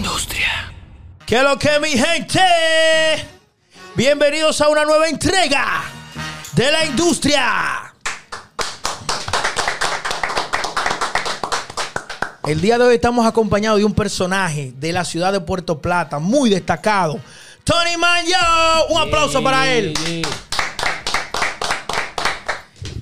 industria. ¿Qué lo que mi gente? Bienvenidos a una nueva entrega de la industria. El día de hoy estamos acompañados de un personaje de la ciudad de Puerto Plata, muy destacado. Tony Manjo, un aplauso para él.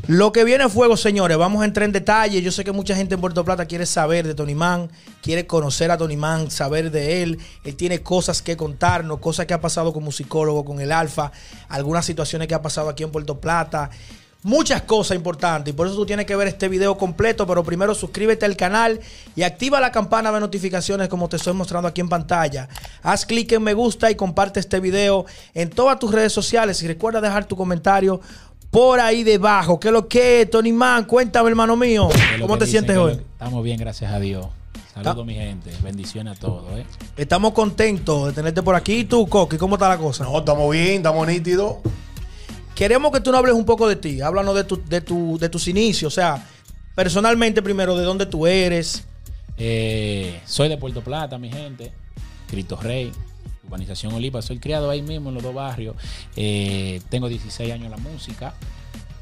Lo que viene a fuego, señores, vamos a entrar en detalle. Yo sé que mucha gente en Puerto Plata quiere saber de Tony Man, quiere conocer a Tony Man, saber de él. Él tiene cosas que contarnos, cosas que ha pasado con musicólogo, con el Alfa, algunas situaciones que ha pasado aquí en Puerto Plata. Muchas cosas importantes y por eso tú tienes que ver este video completo, pero primero suscríbete al canal y activa la campana de notificaciones como te estoy mostrando aquí en pantalla. Haz clic en me gusta y comparte este video en todas tus redes sociales y recuerda dejar tu comentario por ahí debajo. ¿Qué es lo que es, Tony Man? Cuéntame, hermano mío. ¿Cómo te sientes hoy? Estamos bien, gracias a Dios. Saludos, mi gente. Bendiciones a todos. ¿eh? Estamos contentos de tenerte por aquí. ¿Y tú, Coqui, cómo está la cosa? No, estamos bien, estamos nítidos. Queremos que tú nos hables un poco de ti. Háblanos de, tu, de, tu, de tus inicios. O sea, personalmente primero, de dónde tú eres. Eh, soy de Puerto Plata, mi gente. Cristo Rey, Urbanización Oliva. Soy criado ahí mismo en los dos barrios. Eh, tengo 16 años en la música.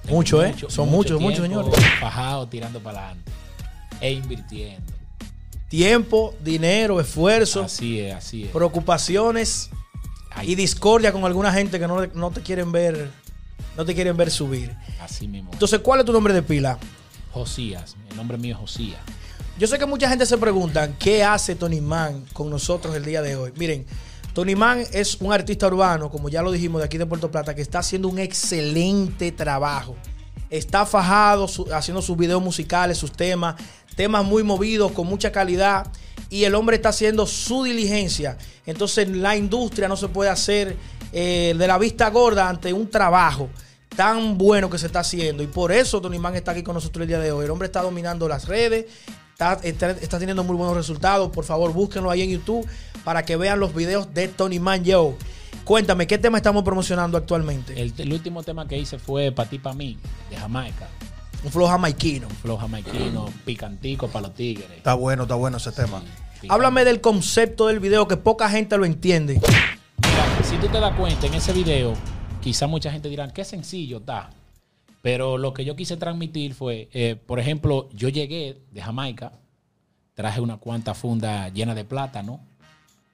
Tengo Mucho, ¿eh? Son muchos, muchos, señores. Fajado, tirando para adelante. E invirtiendo. Tiempo, dinero, esfuerzo, Así es, así es. preocupaciones Ay, y discordia con alguna gente que no, no te quieren ver, no te quieren ver subir. Así mismo. Entonces, ¿cuál es tu nombre de pila? Josías. El nombre mío es Josías. Yo sé que mucha gente se pregunta qué hace Tony Man con nosotros el día de hoy. Miren, Tony Man es un artista urbano, como ya lo dijimos, de aquí de Puerto Plata, que está haciendo un excelente trabajo. Está fajado haciendo sus videos musicales, sus temas, temas muy movidos, con mucha calidad. Y el hombre está haciendo su diligencia. Entonces, la industria no se puede hacer eh, de la vista gorda ante un trabajo tan bueno que se está haciendo. Y por eso Tony Man está aquí con nosotros el día de hoy. El hombre está dominando las redes, está, está- está teniendo muy buenos resultados. Por favor, búsquenlo ahí en YouTube para que vean los videos de Tony Man Yo. Cuéntame, ¿qué tema estamos promocionando actualmente? El, el último tema que hice fue Pa' ti, pa' mí, de Jamaica. Un flow jamaiquino. Flow jamaiquino, picantico para los tigres. Está bueno, está bueno ese tema. Picante. Háblame del concepto del video que poca gente lo entiende. Mira, si tú te das cuenta en ese video, quizá mucha gente dirá, qué sencillo está. Pero lo que yo quise transmitir fue, eh, por ejemplo, yo llegué de Jamaica, traje una cuanta funda llena de plátano.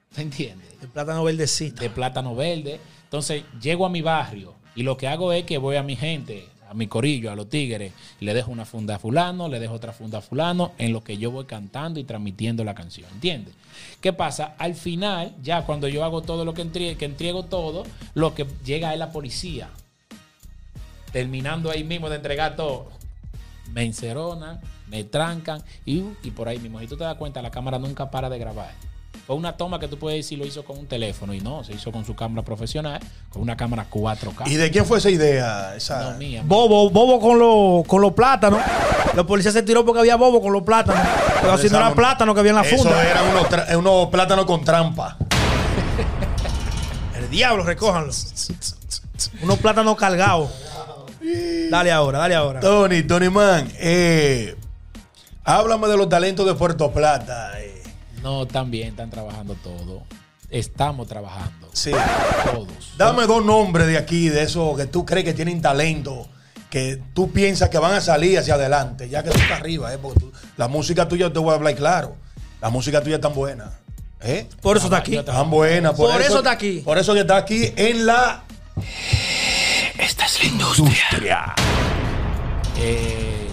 ¿Se entiende? El plátano verdecito. de plátano verde. Entonces llego a mi barrio y lo que hago es que voy a mi gente, a mi corillo, a los tigres, y le dejo una funda a fulano, le dejo otra funda a fulano, en lo que yo voy cantando y transmitiendo la canción. ¿Entiendes? ¿Qué pasa? Al final, ya cuando yo hago todo lo que entrego, que entrego todo, lo que llega es la policía. Terminando ahí mismo de entregar todo. Me enceronan, me trancan y, y por ahí mismo. Si tú te das cuenta, la cámara nunca para de grabar. Fue una toma que tú puedes decir lo hizo con un teléfono y no, se hizo con su cámara profesional, con una cámara 4K. ¿Y de quién fue esa idea? Esa... No, mía. Bobo, bobo con los con los plátanos. La policía se tiró porque había bobo con los plátanos. Pero si no era plátano que había en la Eso funda. eran unos, tra- unos plátanos con trampa. El diablo, recójanlo. Unos plátanos cargados. Dale ahora, dale ahora. Tony, Tony Man, eh, háblame de los talentos de Puerto Plata. eh. No, también están trabajando todo. Estamos trabajando. Sí. Todos. Dame dos nombres de aquí, de esos que tú crees que tienen talento, que tú piensas que van a salir hacia adelante, ya que tú estás arriba, eh, porque tú- la música tuya, te voy a hablar claro, la música tuya es tan buena. ¿eh? Por eso está aquí. Tan buena. Por eso está aquí. Por eso que está aquí en la Esta es la industria. Eh,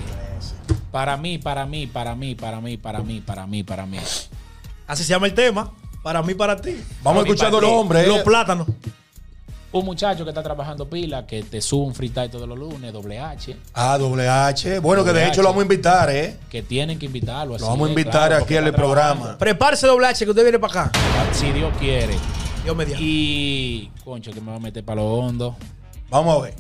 para mí, para mí, para mí, para mí, para mí, para mí, para mí. Así se llama el tema. Para mí, para ti. Vamos a mí, escuchar para los ti. nombres. Los plátanos. Un muchacho que está trabajando pila, que te sube un freestyle todos los lunes, doble H, Ah, doble H. Bueno, que de Doble hecho H. lo vamos a invitar, ¿eh? que tienen que invitarlo. así Lo vamos a es, invitar claro, aquí porque al está programa. Prepárese doble H que usted viene para acá. Si Dios quiere. Dios mediante. Y, concho, que me va a meter para lo hondo. Vamos a ver.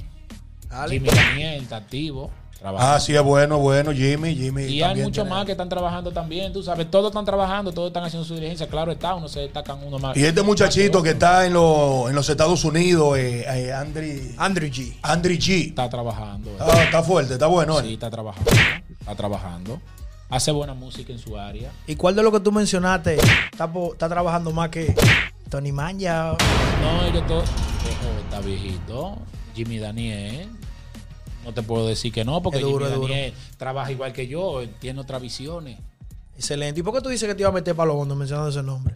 Dale. Jimmy Daniel está activo. trabajando. Ah, sí, es bueno, bueno, Jimmy, Jimmy. Y hay muchos más que están trabajando también, tú sabes, todos están trabajando, todos están haciendo su diligencia, claro está, uno se destacan uno más. Y este muchachito que está en, los- en los Estados Unidos, eh, eh, Andri, Andrew G. Andri G. está trabajando. eh. Está, está fuerte, está bueno. Sí, él. está trabajando. Está trabajando. hace buena música en su área. ¿Y cuál de lo que tú mencionaste está, está trabajando más que Tony Man ya? No, ellos todos. Viejo, está viejito. Jimmy Daniel. No te puedo decir que no, porque Es duro, Jimmy es duro. Daniel trabaja igual que yo, tiene otras visiones. Excelente. ¿Y por qué tú dices que te iba a meter para los hondos mencionando ese nombre?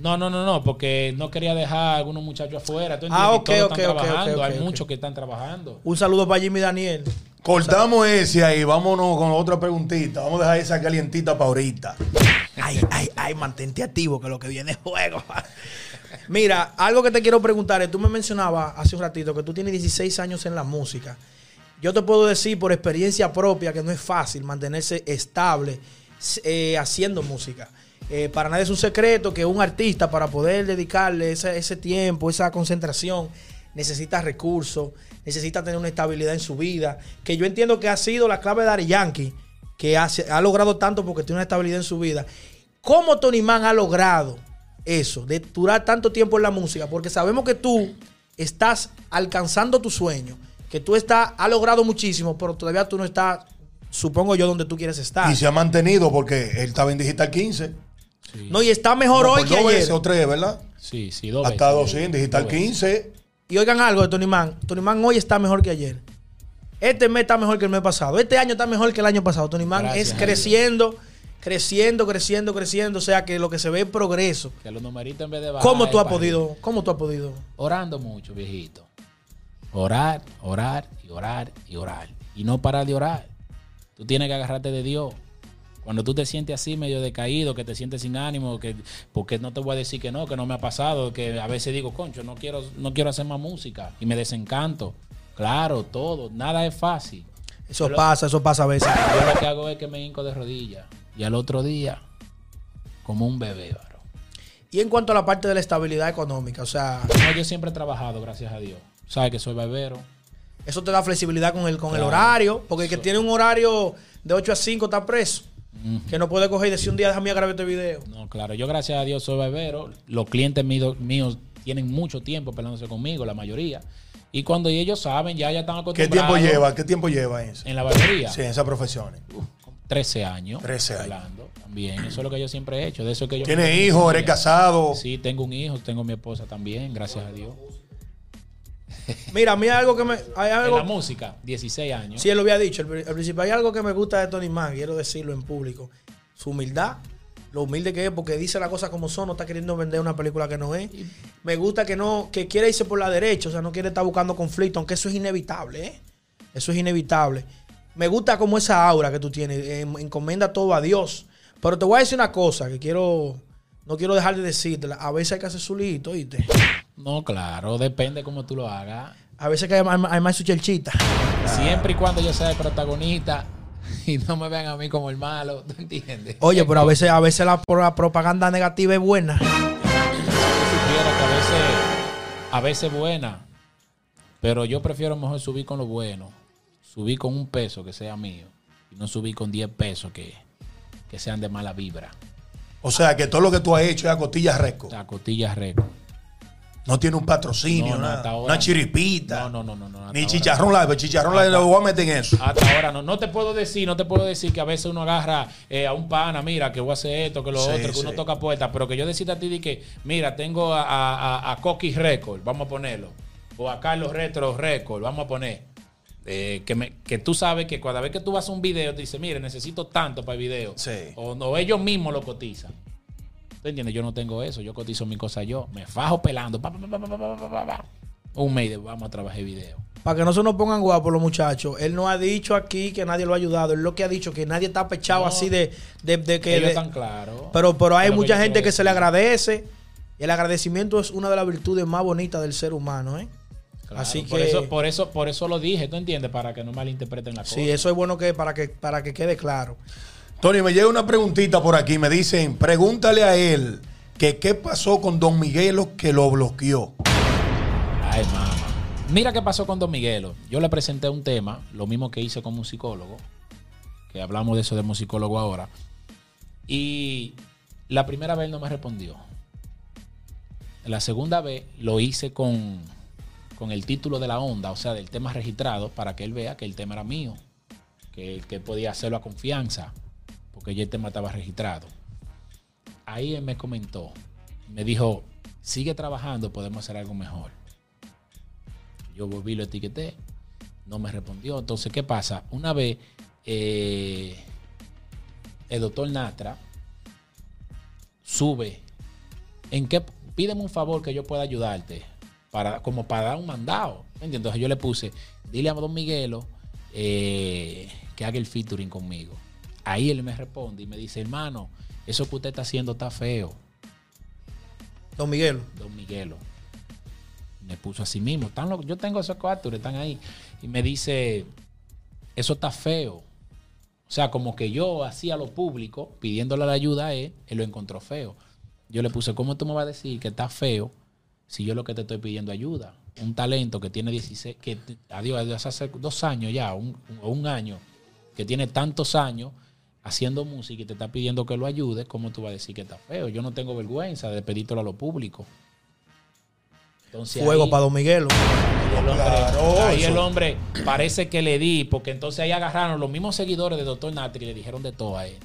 No, no, no, no, porque no quería dejar a algunos muchachos afuera. ¿tú Ah, ok, Todos ok, están ok, ok, trabajando, ok, hay muchos que están trabajando. Un saludo para Jimmy Daniel. Cortamos ese ahí, vámonos con otra preguntita. Vamos a dejar esa calientita para ahorita. Ay, ay, ay, mantente activo, que lo que viene es juego. Mira, algo que te quiero preguntar es, tú me mencionabas hace un ratito que tú tienes 16 años en la música. Yo te puedo decir por experiencia propia que no es fácil mantenerse estable eh, haciendo música. Eh, para nadie es un secreto que un artista para poder dedicarle ese, ese tiempo, esa concentración, necesita recursos, necesita tener una estabilidad en su vida, que yo entiendo que ha sido la clave de Ari Yankee, que ha, ha logrado tanto porque tiene una estabilidad en su vida. ¿Cómo Tony Man ha logrado eso, de durar tanto tiempo en la música? Porque sabemos que tú estás alcanzando tu sueño, que tú estás, has logrado muchísimo, pero todavía tú no estás, supongo yo, donde tú quieres estar. Y se ha mantenido porque él estaba en Digital 15. Sí, No, y está mejor No, hoy que dos ayer. veces o tres, ¿verdad? sí, sí, dos Hasta dos, veces. sí, en Digital Dos veces. 15. Y oigan algo de Tony Man. Tony Man hoy está mejor que ayer. Este mes está mejor que el mes pasado. Este año está mejor que el año pasado. Tony Man Gracias es Dios. Creciendo, creciendo, creciendo. O sea que lo que se ve es progreso. Que los numeritos en vez de bajar. ¿Cómo tú has podido? ¿Cómo tú has podido? Orando mucho, viejito. Orar, orar y orar y orar. Y no parar de orar. Tú tienes que agarrarte de Dios. Cuando tú te sientes así, medio decaído, que te sientes sin ánimo, que porque no te voy a decir que no, que no me ha pasado, que a veces digo, concho, no quiero, no quiero hacer más música y me desencanto. Claro, todo, nada es fácil. Eso pasa, eso pasa a veces. Yo lo que hago es que me hinco de rodillas y al otro día, como un bebé, varón. Y en cuanto a la parte de la estabilidad económica, o sea, No, yo siempre he trabajado, gracias a Dios. Sabes que soy barbero. eso te da flexibilidad con el, con el horario, porque el que tiene un horario de 8 a 5 está preso. Que no puede coger y decir un día, déjame grabar este video. No, claro, yo gracias a Dios soy barbero. Los clientes míos, míos tienen mucho tiempo peleándose conmigo, la mayoría. Y cuando ellos saben, ya, ya están ¿Qué acostumbrados. tiempo lleva? ¿Qué tiempo lleva eso? En la barbería. Sí, en esas profesiones. 13 años. 13 años. pelando También, eso es lo que yo siempre he hecho. De eso es que yo ¿Tienes hijos? ¿Eres casado? Sí, tengo un hijo, tengo mi esposa también, gracias a Dios. Mira, a mí hay algo que me. Hay En algo, la música, 16 años. Sí, él lo había dicho. Al al principio hay algo que me gusta de Tony Man, quiero decirlo en público. Su humildad, lo humilde que es, porque dice las cosas como son, no está queriendo vender una película que no es. Me gusta que no, que quiere irse por la derecha, o sea, no quiere estar buscando conflicto, aunque eso es inevitable, ¿eh? Eso es inevitable. Me gusta como esa aura que tú tienes, eh, encomienda todo a Dios. Pero te voy a decir una cosa que quiero, no quiero dejar de decirte. A veces hay que hacer su lito, ¿oíste? No, claro, depende cómo tú lo hagas. A veces que hay, hay- hay más su chelchita. Siempre y cuando yo sea el protagonista y no me vean a mí como el malo, ¿tú entiendes? Oye, pero a veces, a veces la, la propaganda negativa es buena. Si supiera que a veces, a veces buena, pero yo prefiero mejor subir con lo bueno, subir con un peso que sea mío y no subir con 10 pesos que, que sean de mala vibra. O sea, que todo lo que tú has hecho es a costillas. O sea, costillas récord. No tiene un patrocinio, No, nada. ahora una chiripita. No, no, no, no, no, Ni chicharrón live. Chicharrón live lo voy a meter en eso. Hasta ahora no. No te puedo decir, no te puedo decir que a veces uno agarra eh, a un pana, mira, que voy a hacer esto, que lo Sí, otro, que uno toca puertas, pero que yo decida a ti de que, mira, tengo a, a, a- a Coqui Record, vamos a ponerlo. O a Carlos Retro Record, vamos a poner. Eh, que, me, que, tú sabes que cada vez que tú vas a un video, te dice, mire, necesito tanto para el video. Sí. O, o, ellos mismos lo cotizan. ¿Tú entiendes? Yo no tengo eso. Yo cotizo mi cosa yo. Me fajo pelando. Pa, un mes vamos a trabajar el video. Para que no se nos pongan guapos los muchachos, él no ha dicho aquí que nadie lo ha ayudado. Él lo que ha dicho que nadie está pechado así de, de, que. Ellos. Pero, pero hay mucha gente que se le agradece. Y el agradecimiento es una de las virtudes más bonitas del ser humano, ¿eh? Claro, Así por que- eso, por eso, por eso lo dije, ¿tú entiendes? Para que no malinterpreten la cosa. Sí, eso es bueno que para que para que quede claro. Tony, me llega una preguntita por aquí. Me dicen, pregúntale a él que qué pasó con Don Miguelo que lo bloqueó. Ay, mamá. Mira qué pasó con Don Miguelo. Yo le presenté un tema, lo mismo que hice con un psicólogo, que hablamos de eso de musicólogo ahora. Y la primera vez él no me respondió. La segunda vez lo hice con, con el título de la onda, o sea, del tema registrado, para que él vea que el tema era mío, que, que podía hacerlo a confianza. porque ya el tema estaba registrado. Ahí él me comentó, me dijo, sigue trabajando, podemos hacer algo mejor. Yo volví, lo etiqueté, no me respondió. Entonces, ¿qué pasa? Una vez eh, el doctor Natra sube, ¿en qué? Pídeme un favor que yo pueda ayudarte, para, como para dar un mandado. ¿entiendes? Entonces yo le puse, dile a Don Miguelo eh, que haga el featuring conmigo. Ahí él me responde y me dice, hermano, eso que usted está haciendo está feo. Don Miguel. Don Miguelo. Me puso así mismo. Están lo- yo tengo esos capturas, están ahí. Y me dice, eso está feo. O sea, como que yo hacía lo público, pidiéndole la ayuda a él, él lo encontró feo. Yo le puse, ¿cómo tú me vas a decir que está feo si yo lo que te estoy pidiendo ayuda? Un talento que tiene 16, que adiós, adiós, hace dos años ya, un, o un año, que tiene tantos años haciendo música y te está pidiendo que lo ayude, ¿cómo tú vas a decir que está feo? Yo no tengo vergüenza de pedírtelo a lo público. Entonces, Fuego ahí- para Don Miguel. el hombre, Claro, ahí el hombre parece que le di, porque entonces ahí agarraron los mismos seguidores de Doctor Natri y le dijeron de todo a él.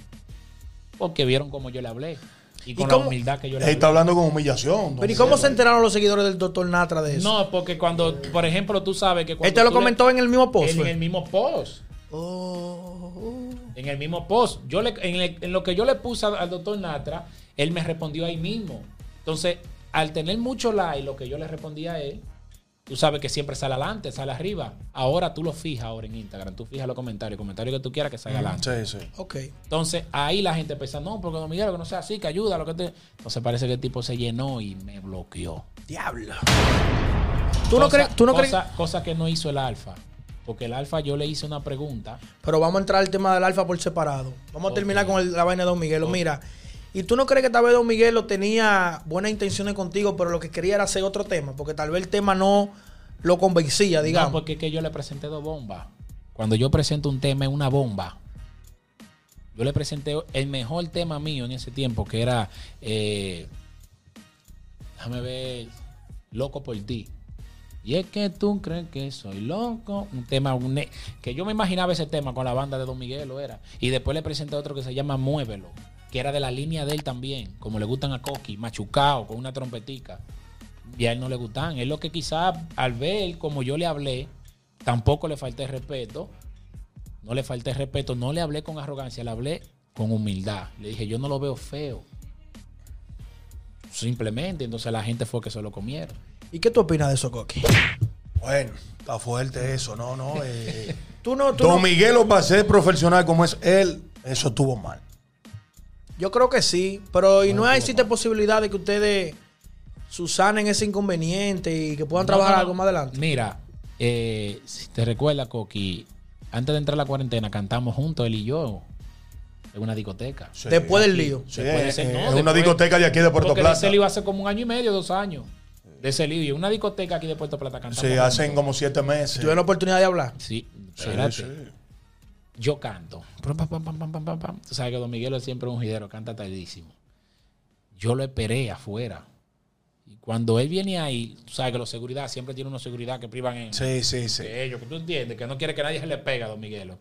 Porque vieron cómo yo le hablé. Y con la cómo- humildad que yo le Él está hablando con humillación. Pero ¿y cómo se enteraron los seguidores del doctor Natra de eso? No, porque cuando, por ejemplo, tú sabes que cuando. Él te lo le- comentó en el mismo post. en el mismo post. Oh. En el mismo post. Yo le, en, el- en lo que yo le puse al, al doctor Natra, él me respondió ahí mismo. Entonces, al tener mucho like, lo que yo le respondí a él, tú sabes que siempre sale adelante, sale arriba. Ahora tú lo fijas ahora en Instagram. Tú fijas los comentarios, comentarios que tú quieras que salga adelante. Sí, sí. Ok. Entonces, ahí la gente piensa, no, porque Don Miguel, que no sea así, que ayuda, lo que te. Entonces parece que el tipo se llenó y me bloqueó. Diablo. ¿Tú no Cosa- crees? ¿Tú no crees? cosa, cosa que no hizo el Alfa. Porque el Alfa yo le hice una pregunta. Pero vamos a entrar al tema del alfa por separado. Vamos a terminar con el- la vaina de Don Miguelo. Ok. Mira, ¿y tú no crees que tal vez Don Miguelo tenía buenas intenciones contigo, pero lo que quería era hacer otro tema? Porque tal vez el tema no lo convencía, digamos. No, porque es que yo le presenté dos bombas. Cuando yo presento un tema es una bomba. Yo le presenté el mejor tema mío en ese tiempo, que era. eh, déjame ver. Loco por ti. Y es que tú crees que soy loco. Un tema un que yo me imaginaba ese tema con la banda de Don Miguelo era. Y después le presenté otro que se llama Muévelo, que era de la línea de él también, como le gustan a Coqui, machucado, con una trompetica. Y a él no le gustan. Es lo que quizás al ver como yo le hablé, tampoco le falté respeto. No le falté respeto, no le hablé con arrogancia, le hablé con humildad. Le dije, yo no lo veo feo. Simplemente, entonces la gente fue que se lo comieron. ¿Y qué tú opinas de eso, Coqui? Bueno, está fuerte eso, no, no. eh. Tú no, tú Don no- Miguelo, para ser profesional como es él, eso estuvo mal. Yo creo que sí, pero y no existe posibilidad de que ustedes susanen ese inconveniente y que puedan No, trabajar no, no. algo más adelante. Mira, eh, si te recuerdas, Coqui, antes de entrar a la cuarentena cantamos juntos él y yo en una discoteca. Sí. Después del lío. Sí, Después de eh, no, es una discoteca de aquí de Puerto Plata. ese lío hace como un año y medio, dos años. De ese lío. Y una discoteca aquí de Puerto Plata cantamos. Sí, juntos. hacen como siete meses. Tuvieron la oportunidad de hablar. Sí, Sí, espérate. sí. Yo canto. Tú sabes que Don Miguelo es siempre un jidero, canta tardísimo. Yo lo esperé afuera. Y cuando él viene ahí, tú sabes que los seguridad siempre tienen una seguridad que privan en Sí, sí, sí. de ellos, que tú entiendes, que no quiere que nadie se le pegue a Don Miguelo.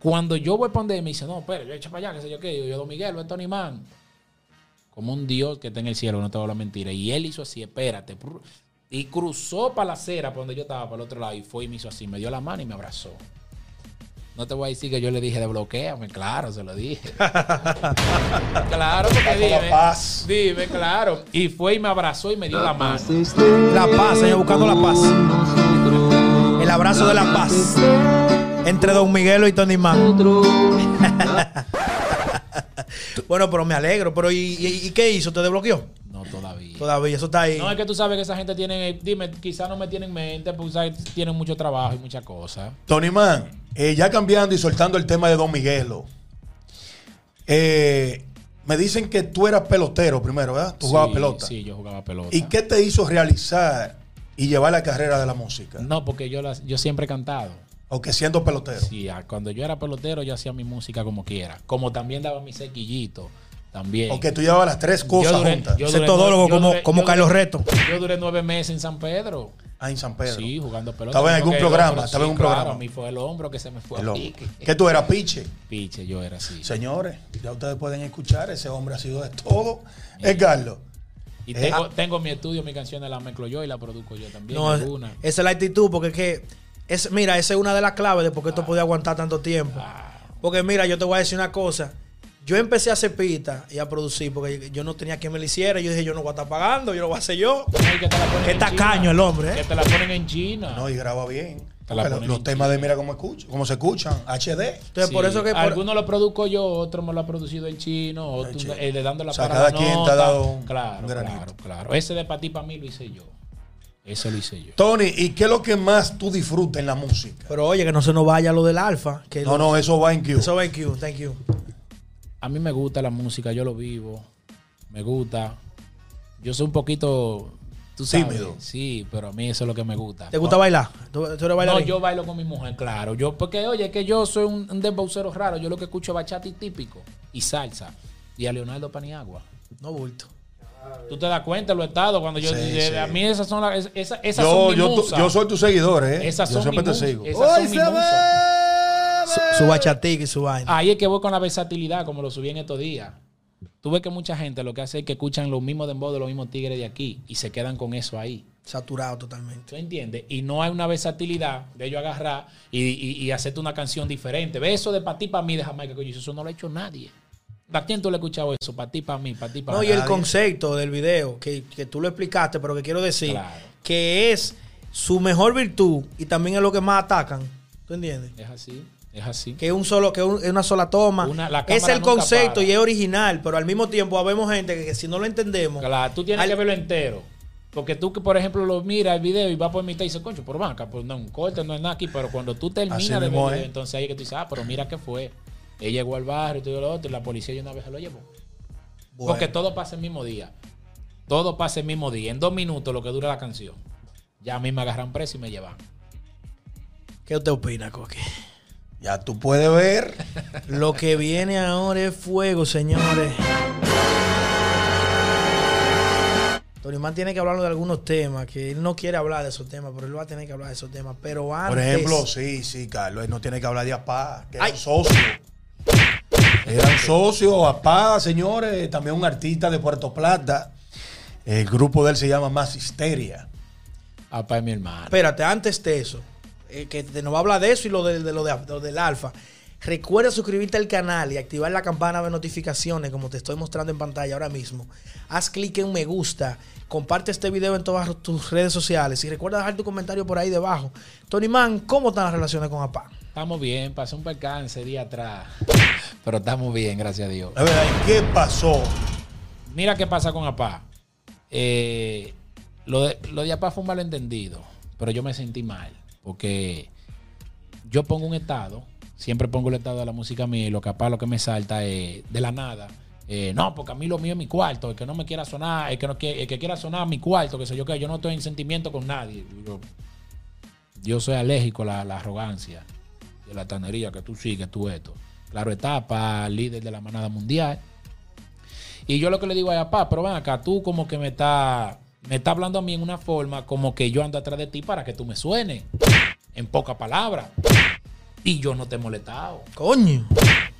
Cuando yo voy para donde él, me dice, no, espera, yo echa para allá, qué sé yo qué. Yo, yo, Don Miguelo, es Tony Man. Como un Dios que está en el cielo, no te voy a la mentira. Y él hizo así, espérate. Y cruzó para la acera, para donde yo estaba, para el otro lado, y fue y me hizo así, me dio la mano y me abrazó. No te voy a decir que yo le dije de bloqueame, claro, se lo dije. claro, porque dime. paz. Dime, claro. Y fue y me abrazó y me dio la mano. La paz, señor, buscando la paz. El abrazo de la paz. Entre Don Miguelo y Tony Man. bueno, pero me alegro. Pero ¿y, y- y qué hizo? ¿Te desbloqueó? No, todavía. Todavía, eso está ahí. No, es que tú sabes que esa gente tiene, dime, quizás no me tienen en mente, porque sabes, tienen mucho trabajo y muchas cosas. Tony Man, eh, ya cambiando y soltando el tema de Don Miguelo. eh, me dicen que tú eras pelotero primero, ¿verdad? Tú jugabas pelota. Sí, yo jugaba pelota. ¿Y qué te hizo realizar y llevar la carrera de la música? No, porque yo, las, yo siempre he cantado. Aunque siendo pelotero. Sí, cuando yo era pelotero, yo hacía mi música como quiera. Como también daba mi sequillito. También. Aunque tú llevabas las tres cosas Yo duré- juntas. yo Ese duré todólogo yo como- duré- como Carlos Reto. Yo duré nueve meses en San Pedro. Ah, en San Pedro. Sí, jugando pelota. Estaba en algún Porque programa, hombro- estaba en un claro, programa. a mí fue el hombro que se me fue. ¿Qué tú eras, piche? Piche, yo era así. Señores, ya ustedes pueden escuchar, ese hombre ha sido de todo. Edgardo. Y Eh, tengo, ah. tengo mi estudio, mi canción la mezclo yo y la produzco yo también. No, alguna. esa es la actitud, porque es que, es, mira, esa es una de las claves de por qué esto podía aguantar tanto tiempo. Porque mira, yo te voy a decir una cosa. Yo empecé a hacer pita y a producir porque yo no tenía quien me lo hiciera. Yo dije, yo no voy a estar pagando, yo lo voy a hacer yo. No, y que te la ponen Qué en tacaño el hombre, ¿eh? Que te la ponen en China. No, y graba bien. Te la Porque ponen los en temas China. de mira cómo, escucha, cómo se escuchan, HD. Entonces, por eso que... por- Algunos lo produzco yo, otro me lo ha producido el chino, otro chino. eh, le dando la O sea, cada quien te ha dado un- claro, un claro, claro. Ese de para ti, para mí lo hice yo. Ese lo hice yo. Tony, ¿y qué es lo que más tú disfrutas en la música? pero oye, que no se nos vaya lo del alfa. Que No, lo- no, eso va en Q. Eso va en Q, thank you. A mí me gusta la música, yo lo vivo. Me gusta. Yo soy un poquito. Tú sabes. Tímido. Sí, pero a mí eso es lo que me gusta. ¿Te gusta bailar? ¿Tú, tú eres No, yo bailo con mi mujer, claro. Yo, porque, oye, es que yo soy un, un dembowcero raro. Yo lo que escucho es bachata y típico y salsa. Y a Leonardo Paniagua. No bulto. Tú te das cuenta, lo he estado cuando yo. Sí, de- sí. A mí esas son las. Esas, esas Yo, son mi yo, musa. yo soy tu seguidor, ¿eh? Esas yo son siempre mi te sigo. Esas son mi musa. Su, su bachatica y su vaina. Ahí es que voy con la versatilidad, como lo subí en estos días. Tú ves que mucha gente lo que hace es que escuchan los mismos dembow de los mismos tigres de aquí y se quedan con eso ahí. Saturado totalmente. ¿Tú entiendes? Y no hay una versatilidad de ellos agarrar y, y, y hacerte una canción diferente. Ve eso de para ti, para mí de Jamaica, que yo eso no lo ha hecho nadie. ¿A quién tú le has escuchado eso? Para ti, para mí, para ti, para No, y el concepto del video, que, que tú lo explicaste, pero que quiero decir Claro. que es su mejor virtud y también es lo que más atacan. ¿Tú entiendes? Es así, es así. Que es un solo, que un- una sola toma. Una- la es el concepto para. y es original, pero al mismo tiempo habemos gente que, que si no lo entendemos. Claro, tú tienes Al- que verlo entero. Porque tú que, por ejemplo, lo miras el video y vas por mitad y dices, concho, por banca, pues no, un corte, no es nada aquí. Pero cuando tú terminas de ver entonces ahí que tú dices, ah, pero mira qué fue. Él llegó al barrio y todo lo otro, y la policía ya una vez se lo llevó. Bueno, Porque todo pasa el mismo día. Todo pasa el mismo día. En dos minutos lo que dura la canción. Ya a mí me agarran preso y me llevan. ¿Qué usted opina, Coque? Ya tú puedes ver. Lo que viene ahora es fuego, señores. Tony Man tiene que hablar de algunos temas, que él no quiere hablar de esos temas, pero él va a tener que hablar de esos temas. Pero antes... Por ejemplo, sí, sí, Carlos, él no tiene que hablar de APA, que eran Ay. socios. Eran socios, APA, señores, también un artista de Puerto Plata. El grupo de él se llama Más Histeria. Papá es mi hermano. Espérate, antes de eso, eh, que te- nos va a hablar de eso y lo, de, de lo, de, lo del alfa. Recuerda suscribirte al canal y activar la campana de notificaciones, como te estoy mostrando en pantalla ahora mismo. Haz clic en me gusta, comparte este video en todas tus redes sociales y recuerda dejar tu comentario por ahí debajo. Tony Man, ¿cómo están las relaciones con APA? Estamos bien, pasé un percance día atrás. Pero estamos bien, gracias a Dios. La verdad, ¿y qué pasó? Mira qué pasa con APA. Eh, lo, de, lo de APA fue un malentendido, pero yo me sentí mal. Porque yo pongo un estado, siempre pongo el estado de la música mía y lo que APA lo que me salta es de la nada. eh, no, porque a mí lo mío es mi cuarto. El que no me quiera sonar, el que, no el que quiera sonar mi cuarto, que sé yo que yo no estoy en sentimiento con nadie. Yo, soy alérgico a la, la arrogancia a la tanería que tú sigues, tú esto. Claro, etapa, líder de la manada mundial. Y yo lo que le digo a papá, pero ven acá, tú como que me está, me está hablando a mí en una forma como que yo ando atrás de ti para que tú me suenes. En pocas palabras. Y yo no te he molestado. Coño.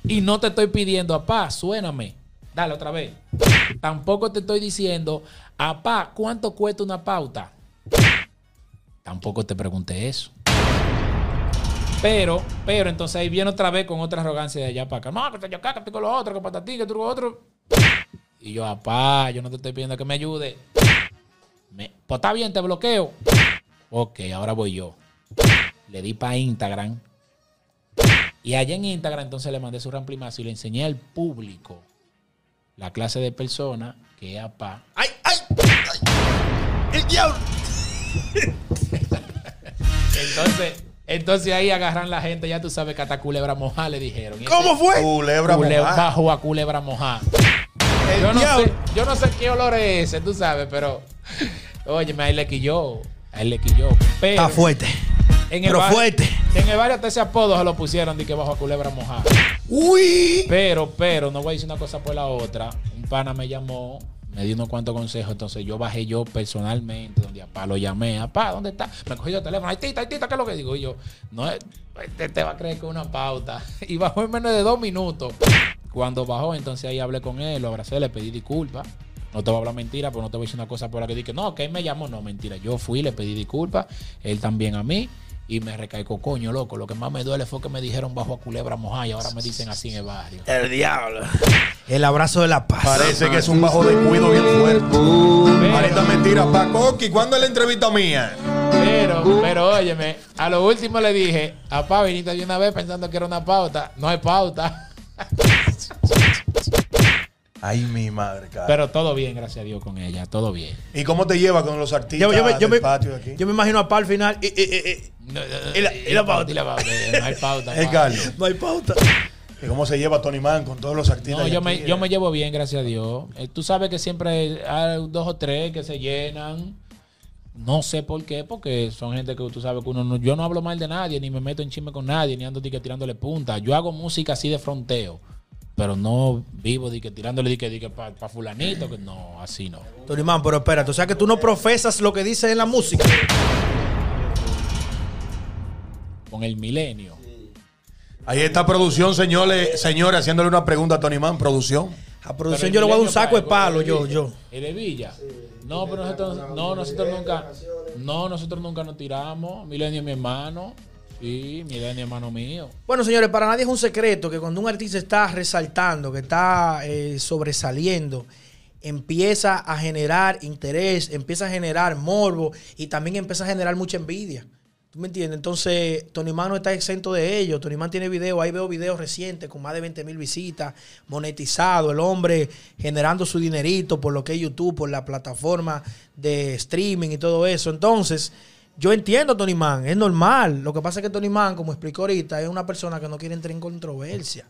Y no te estoy pidiendo, apá, suéname. Dale otra vez. Tampoco te estoy diciendo, apá, ¿cuánto cuesta una pauta? Tampoco te pregunté eso. Pero, pero entonces ahí viene otra vez con otra arrogancia de allá para acá. No, que te yo acá, que estoy con lo otro, que para ti, que tú con lo otro. Y yo, apá, yo no te estoy pidiendo que me ayude. Me, pues está bien, te bloqueo. Ok, ahora voy yo. Le di para Instagram. Y allá en Instagram entonces le mandé su ramplimazo y le enseñé al público la clase de persona que es APA. ¡Ay, ay! ay! ¡El diablo! Entonces, entonces ahí agarran la gente, ya tú sabes que hasta culebra moja le dijeron. ¿Cómo fue? Culebra cule- bajo a culebra moja. El Yo no, diablo. sé, yo no sé qué olor es ese, tú sabes, pero oye, ahí le quilló. A él le quilló. Pero Está fuerte. en el Pero fuerte. En el barrio hasta ese apodo se lo pusieron de que bajo a culebra mojada. ¡Uy! Pero, pero, no voy a decir una cosa por la otra. Un pana me llamó me dio unos cuantos consejos. Entonces yo bajé yo personalmente, donde a lo llamé. Apá, ¿dónde está? Me cogí el teléfono. Ay, tita, ay, tita, ¿qué es lo que digo? Y yo, no, este te va a creer que es una pauta. Y bajó en menos de dos minutos. Cuando bajó, entonces ahí hablé con él, lo abracé, le pedí disculpas. No te voy a hablar mentira, pero no te voy a decir una cosa por la que dije, no, que él me llamó. No, mentira. Yo fui, le pedí disculpas. Él también a mí. Y me recaicó, coño, loco. Lo que más me duele fue que me dijeron bajo a culebra mojada y ahora me dicen así en el barrio. El diablo. El abrazo de la paz. Parece que es un bajo de cuido bien fuerte. Ahorita mentira, Pacoqui, ¿cuándo es la entrevista mía? Pero, pero óyeme, a lo último le dije, a Pa, viniste de una vez pensando que era una pauta. No hay pauta. Ay, mi madre, cara. Pero todo bien, gracias a Dios con ella, todo bien. ¿Y cómo te lleva con los artistas Yo, yo me, yo, del me, patio de aquí? yo me imagino a Pa al final. y- y- y- y- No, no, no, Y la- y la pauta. y la pauta, No hay pauta. Eh. Carlos, no hay pauta. ¿y cómo se lleva Tony Man con todos los artistas No, yo aquí, me, eh? yo me llevo bien, gracias a Dios. Eh, tú sabes que siempre hay dos o tres que se llenan. No sé por qué, porque son gente que tú sabes que uno no, yo no hablo mal de nadie, ni me meto en chisme con nadie, ni ando tirándole punta. Yo hago música así de fronteo, pero no vivo de que tirándole di que, di que para fulanito, que no, así no. Tony Man, pero espérate, o sea que tú no profesas lo que dice en la música. Con el milenio. Ahí está producción, señores, señores, haciéndole una pregunta a Tony Man, producción. A producción yo le voy a dar un saco de pa, palo, yo, yo. ¿El de Villa? No, pero nosotros, no, nosotros nunca, no, nosotros nunca nos tiramos. Milenio mi hermano. Sí, es hermano mío. Bueno, señores, para nadie es un secreto que cuando un artista está resaltando, que está eh, sobresaliendo, empieza a generar interés, empieza a generar morbo y también empieza a generar mucha envidia. ¿Tú me entiendes? Entonces, Tony Man está exento de ello. Tony Man tiene videos, ahí veo videos recientes con más de 20 mil visitas, monetizado, el hombre generando su dinerito por lo que es YouTube, por la plataforma de streaming y todo eso. Entonces, yo entiendo Tony Man, es normal. Lo que pasa es que Tony Man, como explicó ahorita, es una persona que no quiere entrar en controversia.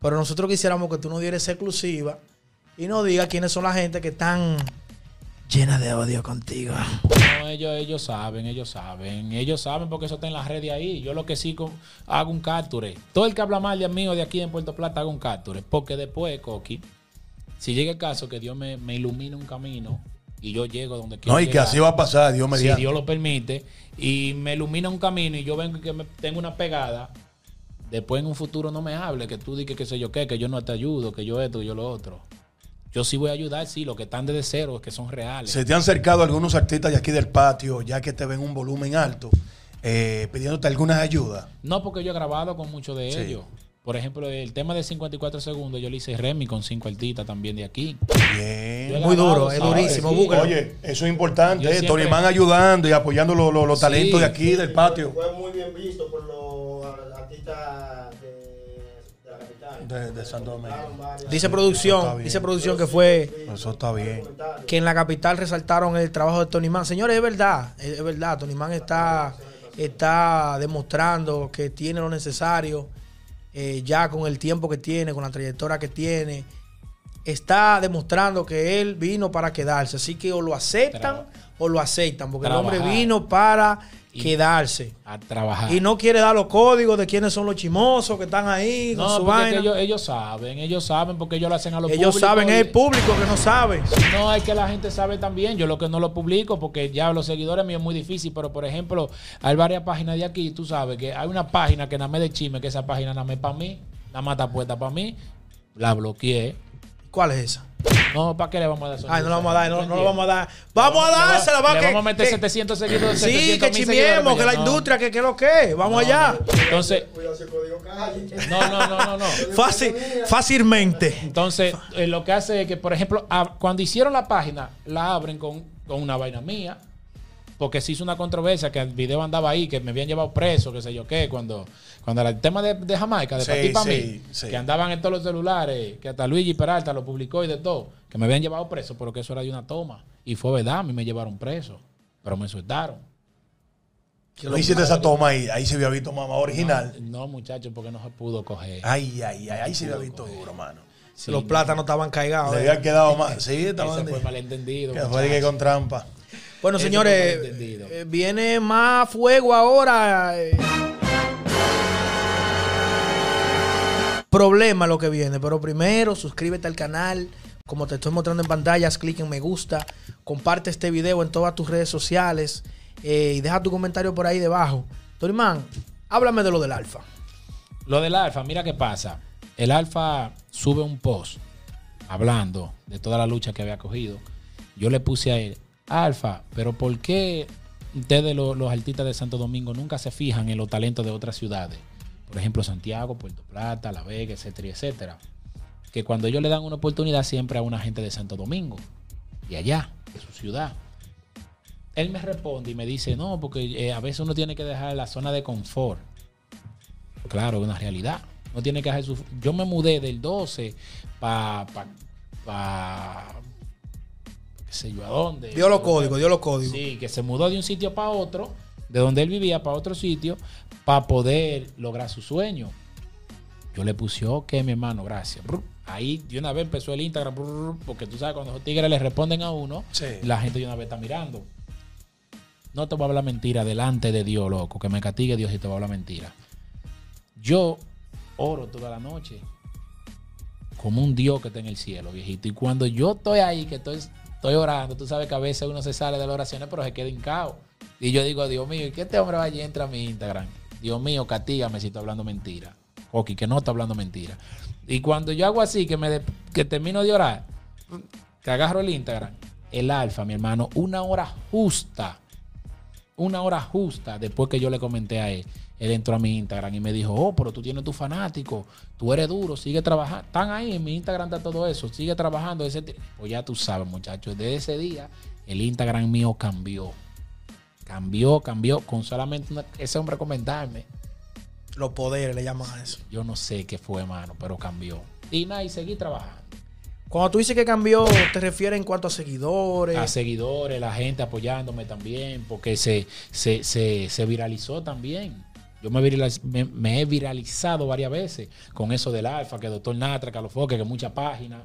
Pero nosotros quisiéramos que tú no dieras exclusiva y no digas quiénes son la gente que están llenas de odio contigo. No, ellos, ellos saben, ellos saben. Ellos saben porque eso está en las redes ahí. Yo lo que sí hago un capture. Todo el que habla mal de mí o de aquí en Puerto Plata hago un capture. Porque después, Coqui, si llega el caso que Dios me ilumine un camino y yo llego donde quiero No, y que así va a pasar, Dios si mediante. Dios lo permite, y me ilumina un camino y yo vengo y que me tengo una pegada, después en un futuro no me hable, que tú digas que sé yo qué, que yo no te ayudo, que yo esto, que yo lo otro. Yo sí voy a ayudar, sí, los que están desde cero, que son reales. Se te han acercado algunos artistas de aquí del patio, ya que te ven un volumen alto, eh, pidiéndote alguna ayuda. No, porque yo he grabado con muchos de Sí. ellos. Por ejemplo, el tema de 54 segundos, yo le hice Remy con cinco artistas también de aquí. Bien. Muy duro, es durísimo, Sí. búsquelo. Oye, eso es importante, eh, siempre- Tony Man ayudando y apoyando los, los- los Sí. talentos de aquí del patio. Fue muy bien visto por los artistas de, de la capital. De, de Santo Domingo. Dice producción, dice producción que fue Eso está bien. que en la capital resaltaron el trabajo de Tony Man. Señores, es verdad, es es verdad. Tony Man está, está demostrando que tiene lo necesario eh, ya con el tiempo que tiene, con la trayectoria que tiene. Está demostrando que él vino para quedarse. Así que o lo aceptan o lo aceptan, porque el hombre vino para Y- quedarse. A trabajar. Y no quiere dar los códigos de quiénes son los chimosos que están ahí con No, su es que vaina. ellos, Ellos, ellos saben, ellos saben porque ellos lo hacen a los públicos. saben, es el público que no sabe. No, es que la gente sabe también. Yo lo que no lo publico porque ya los seguidores míos es muy difícil. Pero, por ejemplo, hay varias páginas de aquí. Tú sabes que hay una página que nada más de chisme, que esa página nada más es para mí. Nada más está puesta para mí. La bloqueé. ¿Cuál es esa? No, ¿para qué le vamos a dar eso? Ay, no lo vamos a dar, no, ¿Tú no lo vamos a dar. Vamos a Le va- dársela, va Le que. vamos a meter que- 700 seguidores. Sí, 700 que chimiemos, que la no. industria, que, que lo que. Vamos allá. Entonces, Cuidado ese código calle. no, no, no, no, no. Fácil, fácilmente. Entonces, eh, lo que hace es que, por ejemplo, a- cuando hicieron la página, la abren con, con una vaina mía. Porque se hizo una controversia que el video andaba ahí, que me habían llevado preso, que sé yo qué, cuando, cuando era el tema de, de Jamaica, de Sí, pa' ti pa' sí, mí, sí. que andaban en todos los celulares, que hasta Luigi Peralta lo publicó y de todo, que me habían llevado preso, pero que eso era de una toma. Y fue verdad, a mí me llevaron preso, pero me soltaron. No hiciste esa toma ahí, ahí se había visto mamá original. No, muchachos, porque no se pudo coger. Ay, ay, ay, ahí se había visto duro, mano. Sí, Los plátanos estaban caigados. Le eh. había quedado más. Sí, estaban Ese fue malentendido. que fue de que con trampa. Bueno, señores, eh, viene más fuego ahora. eh. Problema lo que viene, pero primero suscríbete al canal, como te estoy mostrando en pantalla, haz clic en me gusta, comparte este video en todas tus redes sociales eh, y deja tu comentario por ahí debajo. Tony Man, háblame de lo del alfa. Lo del alfa, mira qué pasa. El alfa sube un post hablando de toda la lucha que había cogido. Yo le puse a él, alfa, pero ¿por qué ustedes los, los artistas de Santo Domingo nunca se fijan en los talentos de otras ciudades? Por ejemplo, Santiago, Puerto Plata, La Vega, etcétera, etcétera. Que cuando ellos le dan una oportunidad siempre a una gente de Santo Domingo, de allá, de su ciudad. Él me responde y me dice, no, porque eh, a veces uno tiene que dejar la zona de confort. Claro, es una realidad. No tiene que dejar su... Yo me mudé del 12 para... Pa, pa- qué sé yo a dónde. Dio los códigos, dio los códigos. Sí, que se mudó de un sitio para otro, de donde él vivía para otro sitio, para poder lograr su sueño. Yo le puse, ok, mi hermano, gracias. Ahí de una vez empezó el Instagram, porque tú sabes, cuando los tigres le responden a uno, Sí. la gente de una vez está mirando. No te voy a hablar mentira delante de Dios, loco, que me castigue Dios y te voy a hablar mentira. Yo oro toda la noche como un Dios que está en el cielo, viejito. Y cuando yo estoy ahí, que estoy, estoy orando, tú sabes que a veces uno se sale de las oraciones, pero se queda hincado. Y yo digo, Dios mío, ¿y qué este hombre va y entra a mi Instagram? Dios mío, castígame si estoy hablando mentira. Oki, que no está hablando mentira. Y cuando yo hago así, que me que termino de orar, que agarro el Instagram, el alfa, mi hermano, una hora justa, una hora justa después que yo le comenté a él. Él entró a mi Instagram y me dijo, oh, pero tú tienes tu fanático, tú eres duro, sigue trabajando. Están ahí, en mi Instagram está todo eso, sigue trabajando. Ese pues ya tú sabes, muchachos, desde ese día el Instagram mío cambió. Cambió, cambió, con solamente una- ese hombre comentarme. Los poderes le llaman a eso. Yo no sé qué fue, mano, pero cambió. Y nada, y seguí trabajando. Cuando tú dices que cambió, te refieres en cuanto a seguidores. a seguidores, la gente apoyándome también, porque se, se, se, se viralizó también. Yo me, viraliz- me, me he viralizado varias veces con eso del Alfa, que Doctor Natra, que Alofoque, que muchas páginas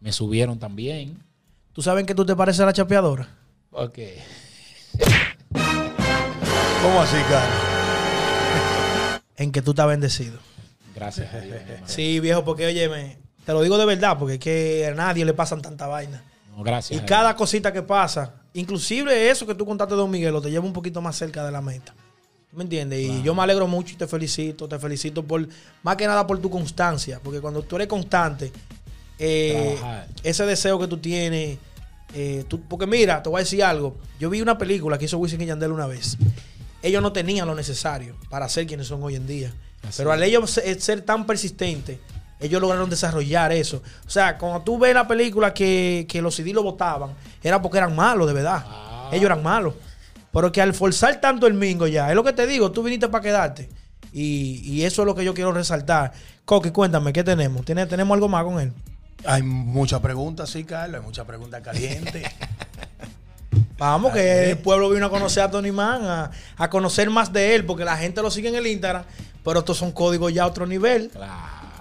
me subieron también. ¿Tú sabes que tú te pareces a la chapeadora? Ok. ¿Cómo así, Carlos? En que tú estás bendecido. Gracias a Dios. Sí, viejo, porque óyeme, te lo digo de verdad, porque es que a nadie le pasan tanta vaina. No, gracias. Y cada cosita que pasa, inclusive eso que tú contaste Don Miguelo, te lleva un poquito más cerca de la meta. ¿Me entiendes? Y yo me alegro mucho y te felicito. Te felicito por, más que nada por tu constancia. Porque cuando tú eres constante, eh, ese deseo que tú tienes, eh, tú- porque mira, te voy a decir algo. Yo vi una película que hizo Wisin y Yandel una vez. Ellos no tenían lo necesario para ser quienes son hoy en día. Así Pero al ellos ser, ser tan persistentes, ellos lograron desarrollar eso. O sea, cuando tú ves la película que, que los CD lo votaban, era porque eran malos, de verdad. Ah. Ellos eran malos. Pero que al forzar tanto el mingo ya, es lo que te digo, tú viniste para quedarte. Y, y eso es lo que yo quiero resaltar. Coqui, cuéntame, ¿qué tenemos? ¿Tiene- ¿Tenemos algo más con él? Hay muchas preguntas, sí, Carlos. Hay muchas preguntas calientes. Vamos, Ay, que el pueblo vino a conocer a Tony Man, a, a conocer más de él, porque la gente lo sigue en el Instagram, pero estos son códigos ya a otro nivel. Claro.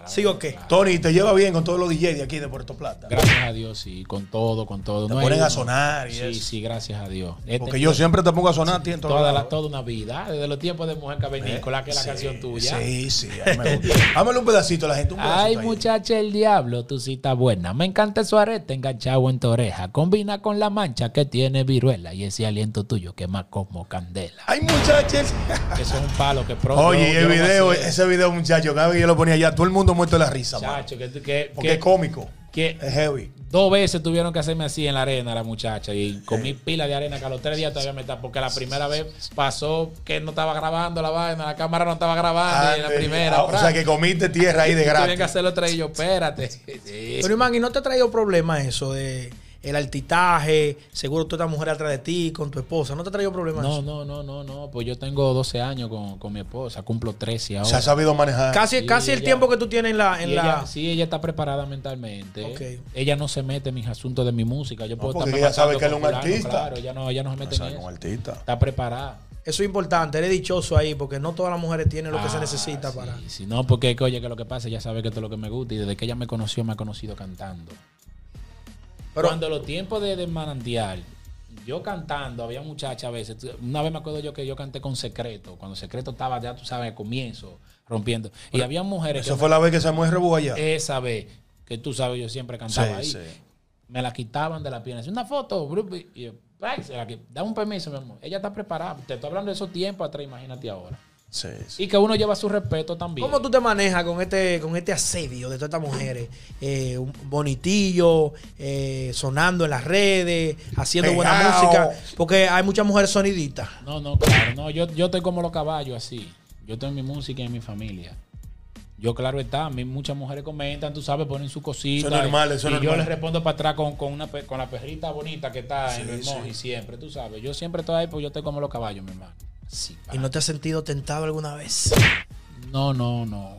¿Sí o qué? claro. Tony, ¿te lleva bien con todos los DJ de aquí de Puerto Plata? Gracias a Dios, sí, con todo, con todo. Te No hay ponen a sonar y Sí, eso. sí, gracias a Dios. He Porque yo siempre te pongo a sonar a ti en todos toda, la, una vida, desde los tiempos de Mujer Cavernícola, que es la Sí, canción tuya. Sí, sí, a mí me gusta. Hámele un pedacito a la gente. Un pedacito Ay, ahí. muchacha, el diablo, sí estás buena. Me encanta su arete enganchado en tu oreja. Combina con la mancha que tiene viruela y ese aliento tuyo quema como candela. Ay, muchachos. Eso es un palo que pronto. Oye, el video, ese video, muchacho, cada vez que yo lo ponía allá, todo el mundo muerto de la risa. Chacho, que, que, Porque que- es cómico. que Es heavy. dos veces tuvieron que hacerme así en la arena la muchacha y comí pila de arena que a los tres días todavía me está porque la primera vez pasó que no estaba grabando la vaina, la cámara no estaba grabando y en la Ande, primera. ah, o sea, que comiste tierra ahí de Tienen que gratis. hacerlo otra y yo, espérate. Sí. Tony Man, ¿y no te ha traído problema eso de el altitaje? Seguro tú esta mujer atrás de ti, con tu esposa. ¿No te ha traído problema No, eso? no, no, no, no. Pues yo tengo 12 años con, con mi esposa, cumplo 13 ahora. Se ha sabido manejar. Casi, Sí, casi el tiempo que tú tienes en la... En la... ella- sí, ella está preparada mentalmente. Ok. Ella no se mete en mis asuntos de mi música. Yo puedo porque estar ella sabe que él es un artista. Claro, ella no, ella no se mete O sea, en eso. artista. Está preparada. Eso es importante, eres dichoso ahí, porque no todas las mujeres tienen lo que se Ah, necesita sí, para... sí, no, porque oye, que lo que pasa, ella sabe que esto es lo que me gusta y desde que ella me conoció, me ha conocido cantando. Pero- Cuando los tiempos de, de manantial, yo cantando, había muchachas a veces. Una vez me acuerdo yo que yo canté con Secreto, cuando Secreto estaba ya, tú sabes, al comienzo, rompiendo. Y había mujeres Eso que fue la vez que se mueve Rebú allá. esa vez, que tú sabes, yo siempre cantaba Sí, ahí. sí. me la quitaban de la pierna. Una foto, y yo, ay, se la qui- da un permiso, mi amor. Ella está preparada. Te estoy hablando de esos tiempos atrás, imagínate ahora. Sí, sí. Y que uno lleva su respeto también. ¿Cómo tú te manejas con este, con este asedio de todas estas mujeres? Eh, un bonitillo, eh, sonando en las redes, haciendo buena música. Porque hay muchas mujeres sonidistas. No, no, claro. No, yo, yo estoy como los caballos, así. Yo tengo mi música y en mi familia. Yo, claro está, a mí muchas mujeres comentan, tú sabes, ponen su cosita. Eso es normal, eso y yo les respondo para atrás con, con, una, con la perrita bonita que está en el Sí, sí. siempre, tú sabes. Yo siempre estoy ahí porque yo estoy como los caballos, mi hermano. Sí, ¿Y no te has sentido tentado alguna vez? No, no, no.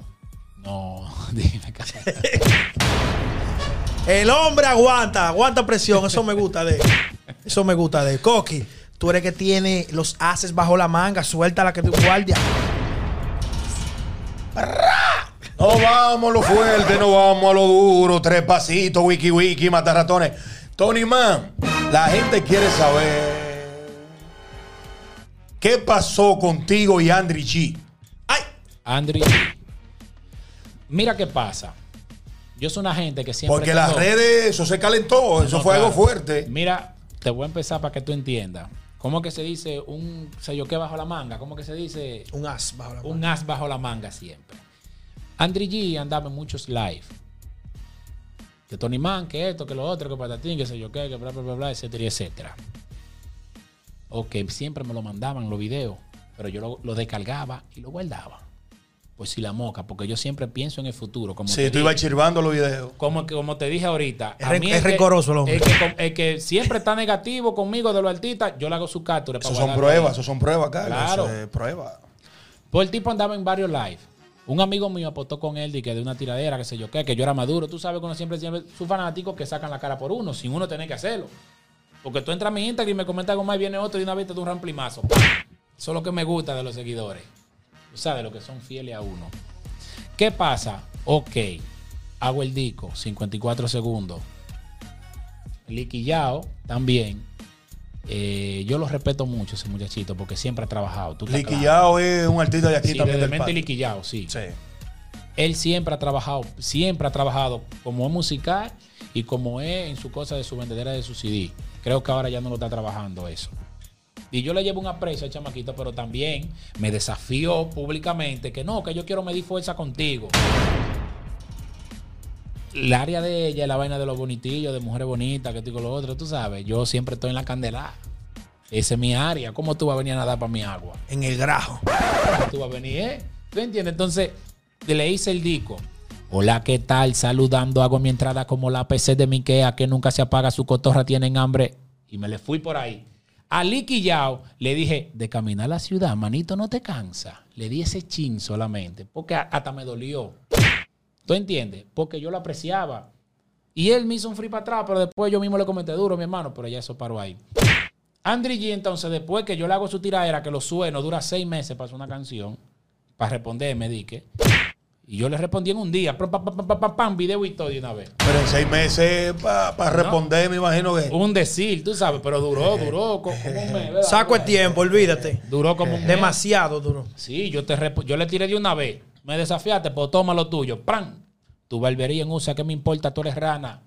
No, dime, casa. El hombre aguanta, aguanta presión. Eso me gusta de él. Eso me gusta de él. Coqui, tú eres que tiene los haces bajo la manga. Suelta la que tú guardia. No vamos a lo fuerte, no vamos a lo duro. Tres pasitos, wiki wiki, matar ratones. Tony Man, la gente quiere saber qué pasó contigo y Andri G. ¡Ay! Andri, mira qué pasa. Yo soy una gente que siempre. Porque las redes, eso se calentó, eso fue algo fuerte. Mira, te voy a empezar para que tú entiendas. ¿Cómo que se dice un sello que bajo la manga? ¿Cómo que se dice Un as bajo la manga. un as bajo la manga siempre? Andri G andaba en muchos live. Que Tony Man, que esto, que lo otro, que patatín, que sé yo qué, que bla, bla, bla, bla, etcétera, etcétera. Ok, siempre me lo mandaban los videos, pero yo lo, lo descargaba y lo guardaba. Pues si la moca, porque yo siempre pienso en el futuro. Como Sí, tú ibas chirvando los videos. Como, que, como te dije ahorita, Es a re- mí es que- rencoroso el hombre. El que, el que siempre está negativo conmigo de los artistas, yo le hago su captura. Eso son pruebas, eso son pruebas, Carlos. Claro. Eso es prueba. Pues el tipo andaba en varios live. Un amigo mío apostó con él de que de una tiradera, que sé yo qué, que yo era maduro. Tú sabes que uno siempre siempre sus fanáticos que sacan la cara por uno, sin uno tener que hacerlo. Porque tú entras a mi Instagram y me comentas algo más viene otro y una vez te da un ramplimazo. ¡Pam! Eso es lo que me gusta de los seguidores. Tú sabes, lo que son fieles a uno. ¿Qué pasa? Ok, hago el disco, 54 segundos. Liquillao también. Eh, yo lo respeto mucho ese muchachito porque siempre ha trabajado. Tú claro. Liquillao es un artista de aquí Sí, también del. Liquillao, sí. Sí. Él siempre ha trabajado, siempre ha trabajado como es musical y como es en su cosa de su vendedera de su CD. Creo que ahora ya no lo está trabajando eso. Y yo le llevo un aprecio al chamaquito, pero también me desafió públicamente que no, que yo quiero medir fuerza contigo. El área de ella es la vaina de los bonitillos, de mujeres bonitas, que digo lo otro, tú sabes. Yo siempre estoy en la candela. Esa es mi área. ¿Cómo tú vas a venir a nadar para mi agua? En el grajo. tú vas a venir, ¿eh? ¿Tú entiendes? Entonces, le hice el disco. Hola, ¿qué tal? Saludando, hago mi entrada como la PC de Miquea, que nunca se apaga, su cotorra tienen hambre. Y me le fui por ahí. A Licky Yao le dije, de caminar a la ciudad, manito, no te cansa. Le di ese chin solamente, porque hasta me dolió. ¿Tú entiendes? Porque yo lo apreciaba. Y él me hizo un free para atrás, pero después yo mismo le comenté duro, mi hermano, pero ya eso paró ahí. Andri G, entonces, después que yo le hago su tiradera, que lo sueno, dura seis meses para hacer una canción, para responderme, dique. Y yo le respondí en un día, pam, pam, pam, pam, pam, pam, video y todo de una vez. Pero en seis meses para responder, me imagino que. Un decir, tú sabes, pero duró, duró como un mes. Saco el tiempo, olvídate. Duró como un mes. Demasiado duro. Sí, yo te yo le tiré de una vez. Me desafiaste, pues toma lo tuyo. ¡Pran! Tu barbería en USA, ¿qué me importa? Tú eres rana.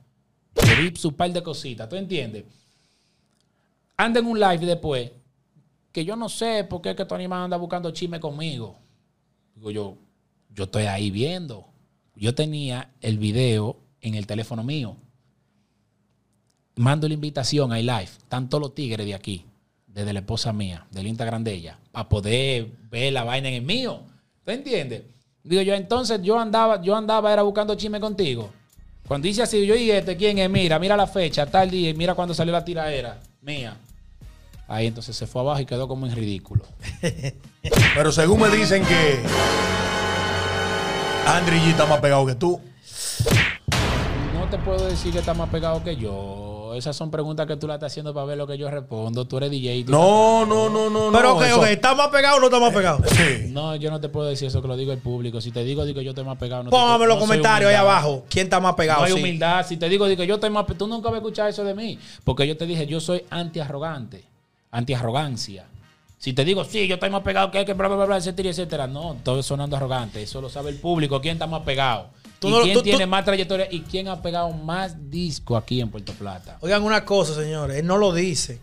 Di su par de cositas, ¿tú entiendes? Anda en un live después, que yo no sé por qué es que Tony Man anda buscando chisme conmigo. Digo yo, yo estoy ahí viendo. Yo tenía el video en el teléfono mío. Mando la invitación a live. Tanto los tigres de aquí, desde la esposa mía, del Instagram de ella, para poder ver la vaina en el mío. ¿Tú entiendes? Digo yo, entonces yo andaba, yo andaba, era buscando chisme contigo. Cuando dice así, yo, ¿y este quién es? Mira, mira la fecha, tal día, mira cuando salió la tiraera mía. Ahí entonces se fue abajo y quedó como en ridículo. Pero según me dicen que. Andri G está más pegado que tú. No te puedo decir que está más pegado que yo. Esas son preguntas que tú la estás haciendo para ver lo que yo respondo. Tú eres DJ. tú No, no, no, no. Pero ok, eso- ok, ¿está más pegado o no está más pegado? Sí. No, yo no te puedo decir eso que lo digo el público. Si te digo, digo yo estoy más pegado. No Póngame puedo- los no comentarios ahí abajo. ¿Quién está más pegado? No hay Sí. humildad. Si te digo, digo yo estoy más. pe- Tú nunca vas a escuchar eso de mí. Porque yo te dije, yo soy anti-arrogante. Anti-arrogancia. Si te digo, sí, yo estoy más pegado que, que bla, bla, bla, etcétera, etcétera. No, todo sonando arrogante. Eso lo sabe el público. ¿Quién está más pegado? ¿Y no- quién tú- tiene tú- más trayectoria? ¿Y quién ha pegado más disco aquí en Puerto Plata? Oigan una cosa, señores. Él no lo dice,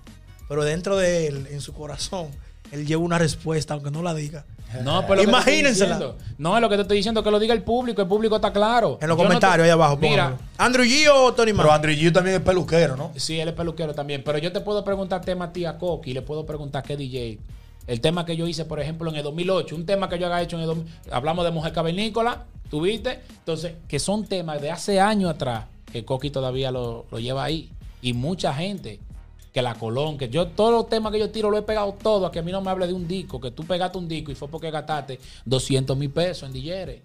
pero dentro de él, en su corazón, él lleva una respuesta, aunque no la diga. No, pero lo que te estoy Imagínensela. diciendo- No, es lo que te estoy diciendo, que lo diga el público. El público está claro. En los Yo no comentarios, te- ahí abajo. Mira, pónganlo. ¿Andrew G o Tony? Pero Andrew G también es peluquero, ¿no? Sí, él es peluquero también. Pero yo te puedo preguntar tema a ti, a Coqui, y le puedo preguntar qué DJ. El tema que yo hice, por ejemplo, en el 2008, un tema que yo haga hecho en el 2000, hablamos de Mujer Cavernícola, ¿tuviste? Entonces, que son temas de hace años atrás, que Coqui todavía lo, lo lleva ahí. Y mucha gente, que la Colón, que yo todos los temas que yo tiro lo he pegado todo, a que a mí no me hable de un disco, que tú pegaste un disco y fue porque gastaste 200 mil pesos en DJ.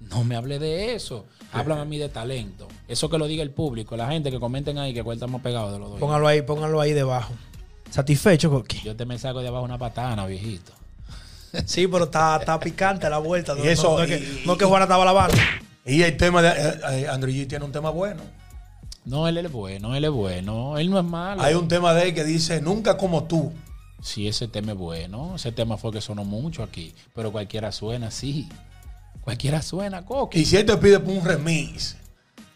No me hable de eso. Háblame a mí de talento. Eso que lo diga el público, la gente que comenten ahí que cuál estamos pegados de los dos. Póngalo ahí, póngalo ahí debajo. ¿Satisfecho, Coqui? Yo te me saco de abajo una patana, viejito. Sí, pero está, está picante la vuelta. No, Y eso, no, no es que, y- no es que Juana estaba lavando. Y el tema de eh, eh, Andrew G tiene un tema bueno. No, él es bueno, él es bueno. Él no es malo. Hay un tema de él que dice, nunca como tú. Sí, ese tema es bueno. Ese tema fue que sonó mucho aquí. Pero cualquiera suena, sí. Cualquiera suena, Coqui. Y si él te pide un remix,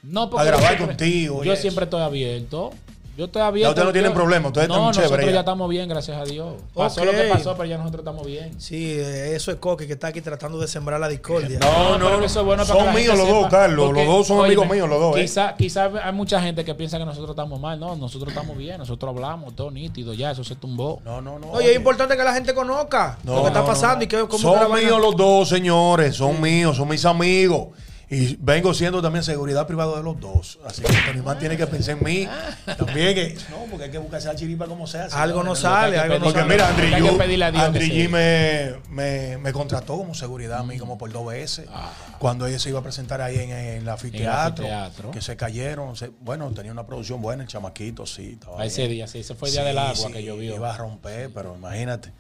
No, a yo grabar siempre- contigo Yo eso. siempre estoy abierto. Yo estoy abierto. Ya ustedes no tienen problema, ustedes no, están nosotros chéveres ya. ya estamos bien, gracias a Dios. Pasó Ok. lo que pasó, pero ya nosotros estamos bien. Sí, eh, eso es Coqui que está aquí tratando de sembrar la discordia. No, no, eso es bueno Son míos los dos, Carlos. porque, Los dos son amigos míos, los dos, ¿eh? Quizá, quizá hay mucha gente que piensa que nosotros estamos mal. No, nosotros estamos bien. Nosotros hablamos, todo nítido. Ya, eso se tumbó. No, no, no. Oye, es importante que la gente conozca No, lo que está pasando no. y que cómo Son míos los dos, señores. Son míos, son mis amigos. Y vengo siendo también seguridad privada de los dos. Así que Tony Man tiene que pensar en mí. También que. No, porque hay que buscarse la chiripa como sea. Algo no sale, algo no Porque sale. mira, Hay que Andrew pedirle a Dios G, me, me, me contrató como seguridad a mí como por dos veces. Ah. Cuando ella se iba a presentar ahí en, en el anfiteatro. Que se cayeron. se- bueno, tenía una producción buena, el chamaquito, sí. Estaba ese día, sí, ese fue el día del agua sí, que llovió. Iba a romper, pero imagínate.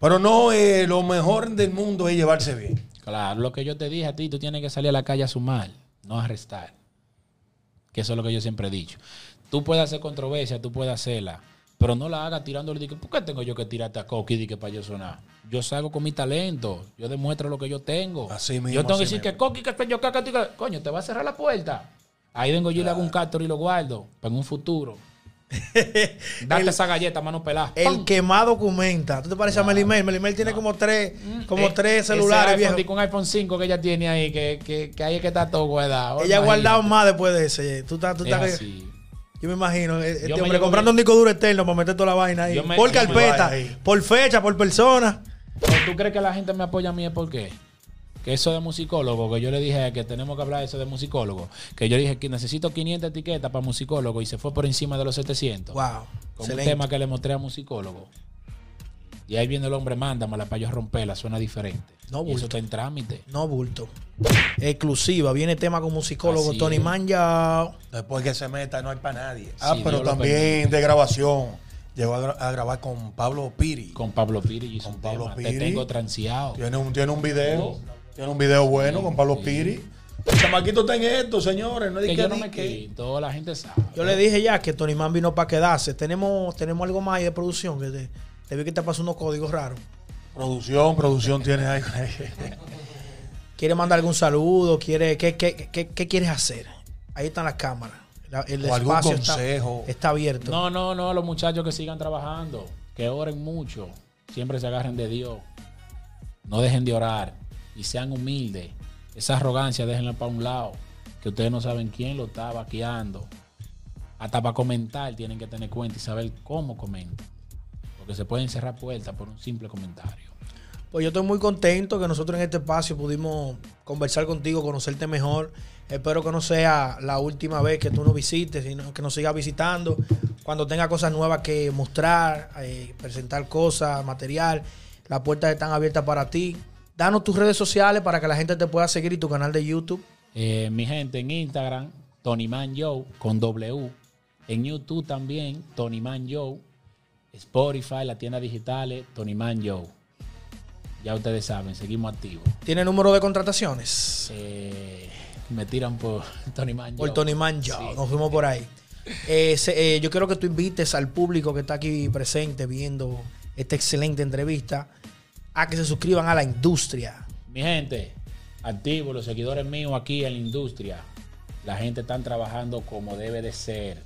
Pero no, eh, lo mejor del mundo es llevarse bien. Claro, lo que yo te dije a ti, tú tienes que salir a la calle a sumar, no a restar. Que eso es lo que yo siempre he dicho. Tú puedes hacer controversia, tú puedes hacerla, pero no la hagas tirándole. Dique, ¿Por qué tengo yo que tirarte a Coqui y que para yo sonar? Yo salgo con mi talento, yo demuestro lo que yo tengo. Así mismo, yo tengo que decir que. Coqui, que yo, que- coño, te va a cerrar la puerta. Ahí vengo yo y le hago un cáctor y lo guardo para en un futuro. Date esa galleta, mano pelada. El ¡Pam! que más documenta. ¿Tú te pareces a Melimel? Melimel tiene como tres, como Eh, tres ese celulares iPhone, viejos. digo, un iPhone 5 que ella tiene ahí, que, que, que ahí es que está todo guardado. Ella ha guardado más después de ese. Tú estás, tú Es estás-. Yo me imagino, eh, este Yo me hombre comprando bien. un disco duro externo para meter toda la vaina ahí. Me- por carpeta, por fecha, por persona. ¿Tú crees que la gente me apoya a mí? ¿Es por qué? Que eso de musicólogo, que yo le dije que tenemos que hablar de eso de musicólogo, que yo dije que necesito 500 etiquetas para musicólogo y se fue por encima de los 700. Wow. Con excelente. un tema que le mostré a musicólogo. Y ahí viene el hombre, mándamela para yo romperla, suena diferente. No, y eso bulto. está en trámite. No bulto. Exclusiva. Viene tema con musicólogo Así Tony es. Manja. Después que se meta, no hay para nadie. Ah, Sí, pero Dios también de grabación. Llegó a, gra- a grabar con Pablo Piri. Con Pablo Piri y Con Pablo tema. Te Piri. tengo transeado. Tiene un, tiene un video. Tiene un video bueno con Pablo Piri. El chamaquito está en esto, señores. No hay Que que yo no me quito, la gente sabe. Yo le dije ya que Tony Man vino para quedarse. Tenemos, tenemos algo más ahí de producción. Que te, te vi que te pasó unos códigos raros. Producción, producción tiene ahí. ¿Quiere mandar algún saludo? ¿Quiere, qué, qué, qué, qué quieres hacer? Ahí están las cámaras. La- el O algún espacio está- consejo. Está, abierto. No, no, no, los muchachos que sigan trabajando, que oren mucho, siempre se agarren de Dios, no dejen de orar y sean humildes. Esa arrogancia déjenla para un lado, que ustedes no saben quién lo está vaqueando. Hasta para comentar tienen que tener cuenta y saber cómo comentan. Porque se pueden cerrar puertas por un simple comentario. Pues yo estoy muy contento que nosotros en este espacio pudimos conversar contigo, conocerte mejor. Espero que no sea la última vez que tú nos visites, sino que nos sigas visitando. Cuando tenga cosas nuevas que mostrar, eh, presentar cosas, material, las puertas están abiertas para ti. Danos tus redes sociales para que la gente te pueda seguir y tu canal de YouTube. Eh, mi gente en Instagram, Tony Man Joe con W. En YouTube también, Tony Man Joe. Spotify, las tiendas digitales, Tony Man Joe. Ya ustedes saben, seguimos activos. ¿Tiene número de contrataciones? Eh, me tiran por Tony Man Por Joe. Tony Man Joe. Sí. Nos fuimos por ahí. Eh, se- eh, yo quiero que tú invites al público que está aquí presente viendo esta excelente entrevista a que se suscriban a la industria. Mi gente, Activo, los seguidores míos aquí en la industria. La gente están trabajando como debe de ser.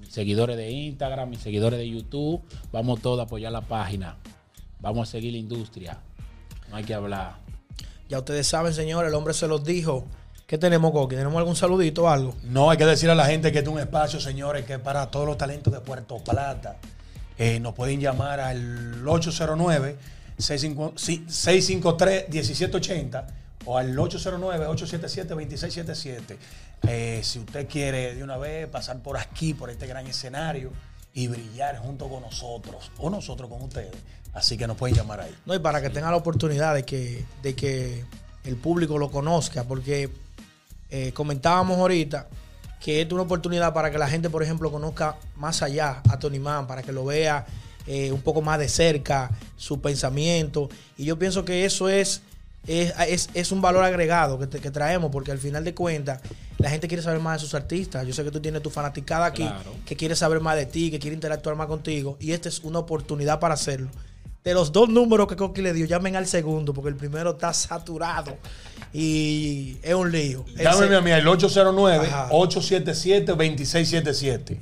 Mis seguidores de Instagram, mis seguidores de YouTube, vamos todos a apoyar la página. Vamos a seguir la industria. No hay que hablar. Ya ustedes saben, señores, el hombre se los dijo. ¿Qué tenemos, Coqui? ¿Tenemos algún saludito o algo? No, hay que decir a la gente que este es un espacio, señores, que es para todos los talentos de Puerto Plata. Eh, nos pueden llamar al 809-653-1780 o al 809-877-2677. Eh, si usted quiere de una vez pasar por aquí, por este gran escenario y brillar junto con nosotros o nosotros con ustedes. Así que nos pueden llamar ahí. No, y para que tenga la oportunidad de que, de que el público lo conozca, porque eh, comentábamos ahorita que es una oportunidad para que la gente, por ejemplo, conozca más allá a Tony Man, para que lo vea eh, un poco más de cerca, su pensamiento. Y yo pienso que eso es, es, es- es un valor agregado que, te- que traemos, porque al final de cuentas, la gente quiere saber más de sus artistas. Yo sé que tú tienes tu fanaticada aquí, Claro. que quiere saber más de ti, que quiere interactuar más contigo, y esta es una oportunidad para hacerlo. De los dos números que Coqui le dio, llamen al segundo, porque el primero está saturado y es un lío. Llámeme a mí al Ajá. 809-877-2677.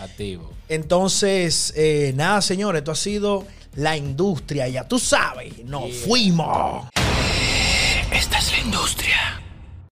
Activo. Entonces, eh, nada, señores, esto ha sido la industria. Ya tú sabes, nos Yeah. fuimos. Esta es la industria.